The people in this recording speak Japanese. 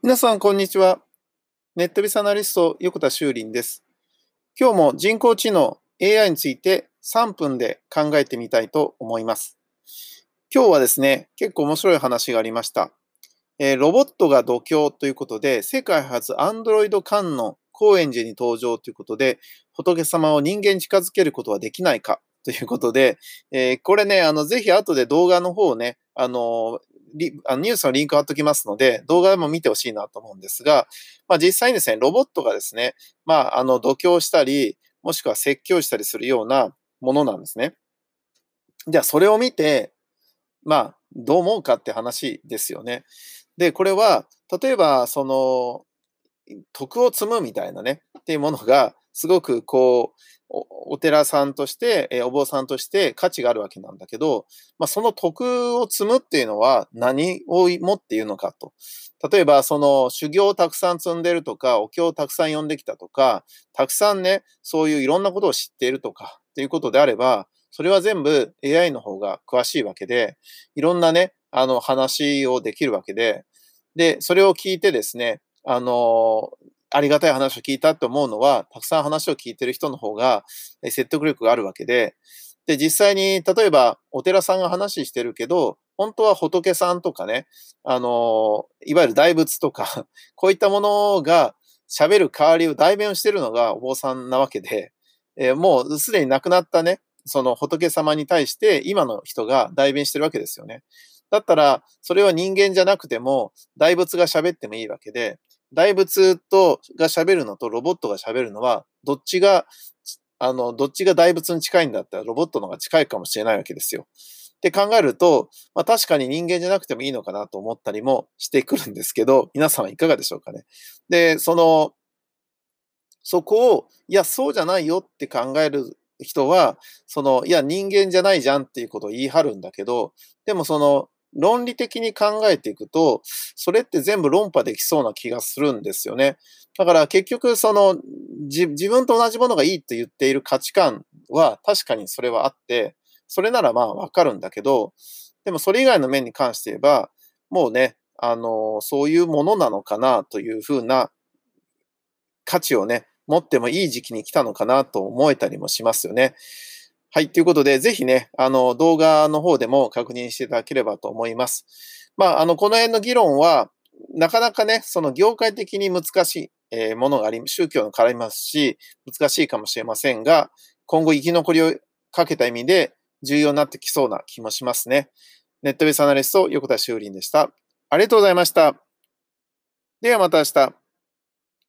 皆さん、こんにちは。ネットビスアナリスト、横田修林です。今日も人工知能 AI について3分で考えてみたいと思います。今日はですね、結構面白い話がありました。えー、ロボットが度胸ということで、世界初 Android 観音高円寺に登場ということで、仏様を人間に近づけることはできないかということで、えー、これね、あの、ぜひ後で動画の方をね、あの、あのニュースのリンク貼っときますので、動画でも見てほしいなと思うんですが、まあ、実際にですね、ロボットがですね、まあ、あの、度胸したり、もしくは説教したりするようなものなんですね。じゃあ、それを見て、まあ、どう思うかって話ですよね。で、これは、例えば、その、徳を積むみたいなね、っていうものが、すごくこう、お寺さんとして、えお坊さんとして価値があるわけなんだけど、まあ、その徳を積むっていうのは何をもっていうのかと。例えば、その修行をたくさん積んでるとか、お経をたくさん読んできたとか、たくさんね、そういういろんなことを知っているとか、っていうことであれば、それは全部 AI の方が詳しいわけで、いろんなね、あの話をできるわけで、で、それを聞いてですね、あの、ありがたい話を聞いたって思うのは、たくさん話を聞いてる人の方が説得力があるわけで、で、実際に、例えば、お寺さんが話してるけど、本当は仏さんとかね、あの、いわゆる大仏とか、こういったものが喋る代わりを代弁をしてるのがお坊さんなわけで、えー、もうすでに亡くなったね、その仏様に対して今の人が代弁してるわけですよね。だったら、それは人間じゃなくても、大仏が喋ってもいいわけで、大仏とが喋るのとロボットが喋るのは、どっちが、あの、どっちが大仏に近いんだったらロボットの方が近いかもしれないわけですよ。って考えると、まあ確かに人間じゃなくてもいいのかなと思ったりもしてくるんですけど、皆さんはいかがでしょうかね。で、その、そこを、いや、そうじゃないよって考える人は、その、いや、人間じゃないじゃんっていうことを言い張るんだけど、でもその、論理的に考えていくと、それって全部論破できそうな気がするんですよね。だから結局その自分と同じものがいいと言っている価値観は確かにそれはあって、それならまあわかるんだけど、でもそれ以外の面に関して言えば、もうね、あの、そういうものなのかなというふうな価値をね、持ってもいい時期に来たのかなと思えたりもしますよね。はい。ということで、ぜひね、あの、動画の方でも確認していただければと思います。まあ、あの、この辺の議論は、なかなかね、その業界的に難しい、え、ものがあり、宗教の絡みますし、難しいかもしれませんが、今後生き残りをかけた意味で重要になってきそうな気もしますね。ネットベースアナリスト、横田修林でした。ありがとうございました。ではまた明日。